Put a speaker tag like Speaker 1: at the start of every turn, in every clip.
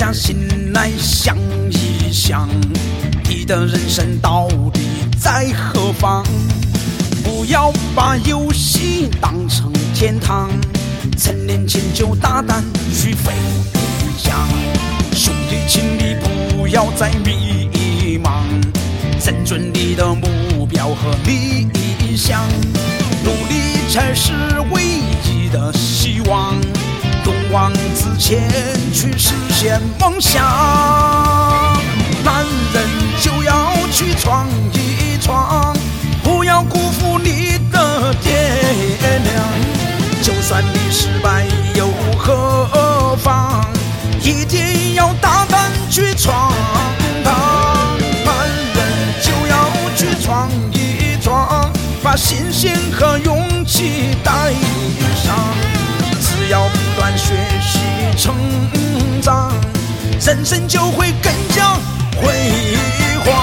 Speaker 1: 下心来想一想，你的人生到底在何方？不要把游戏当成天堂，趁年轻就大胆去飞翔。兄弟，请你不要再迷茫，认准你的目标和理想，努力才是唯一的希望。勇往直前去实现梦想，男人就要去闯一闯，不要辜负你的爹娘。就算你失败又何妨？一定要大胆去闯荡。男人就要去闯一闯，把信心和勇气带上。只要学习成长，人生就会更加辉煌。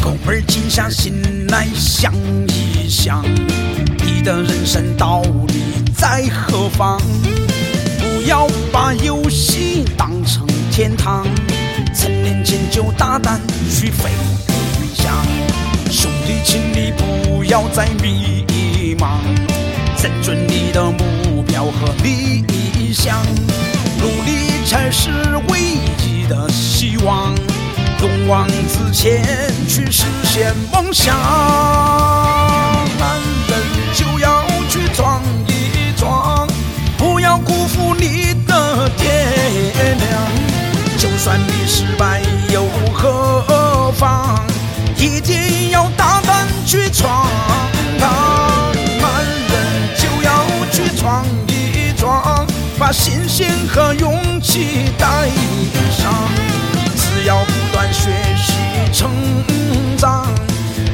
Speaker 1: 哥们儿，静下心来想一想。你的人生道理在何方？不要把游戏当成天堂，趁年轻就大胆去飞翔。兄弟，请你不要再迷茫，认准你的目标和理想，努力才是唯一的希望。勇往直前去实现梦想。算你失败又何妨？一定要大胆去闯。荡。男人就要去闯一闯，把信心和勇气带上。只要不断学习成长，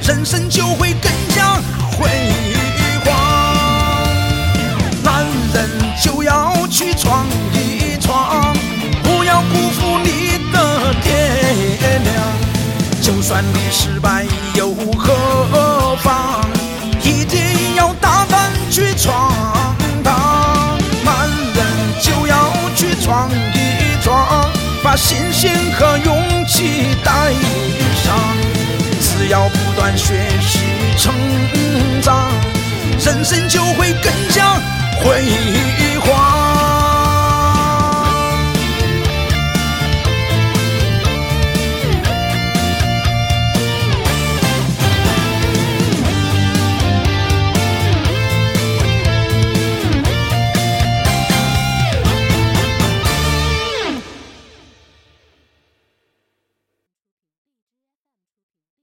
Speaker 1: 人生就会更加辉煌。男人。就要就算你失败又何妨？一定要大胆去闯荡。男人就要去闯一闯，把信心和勇气带上。只要不断学习成长，人生就会更。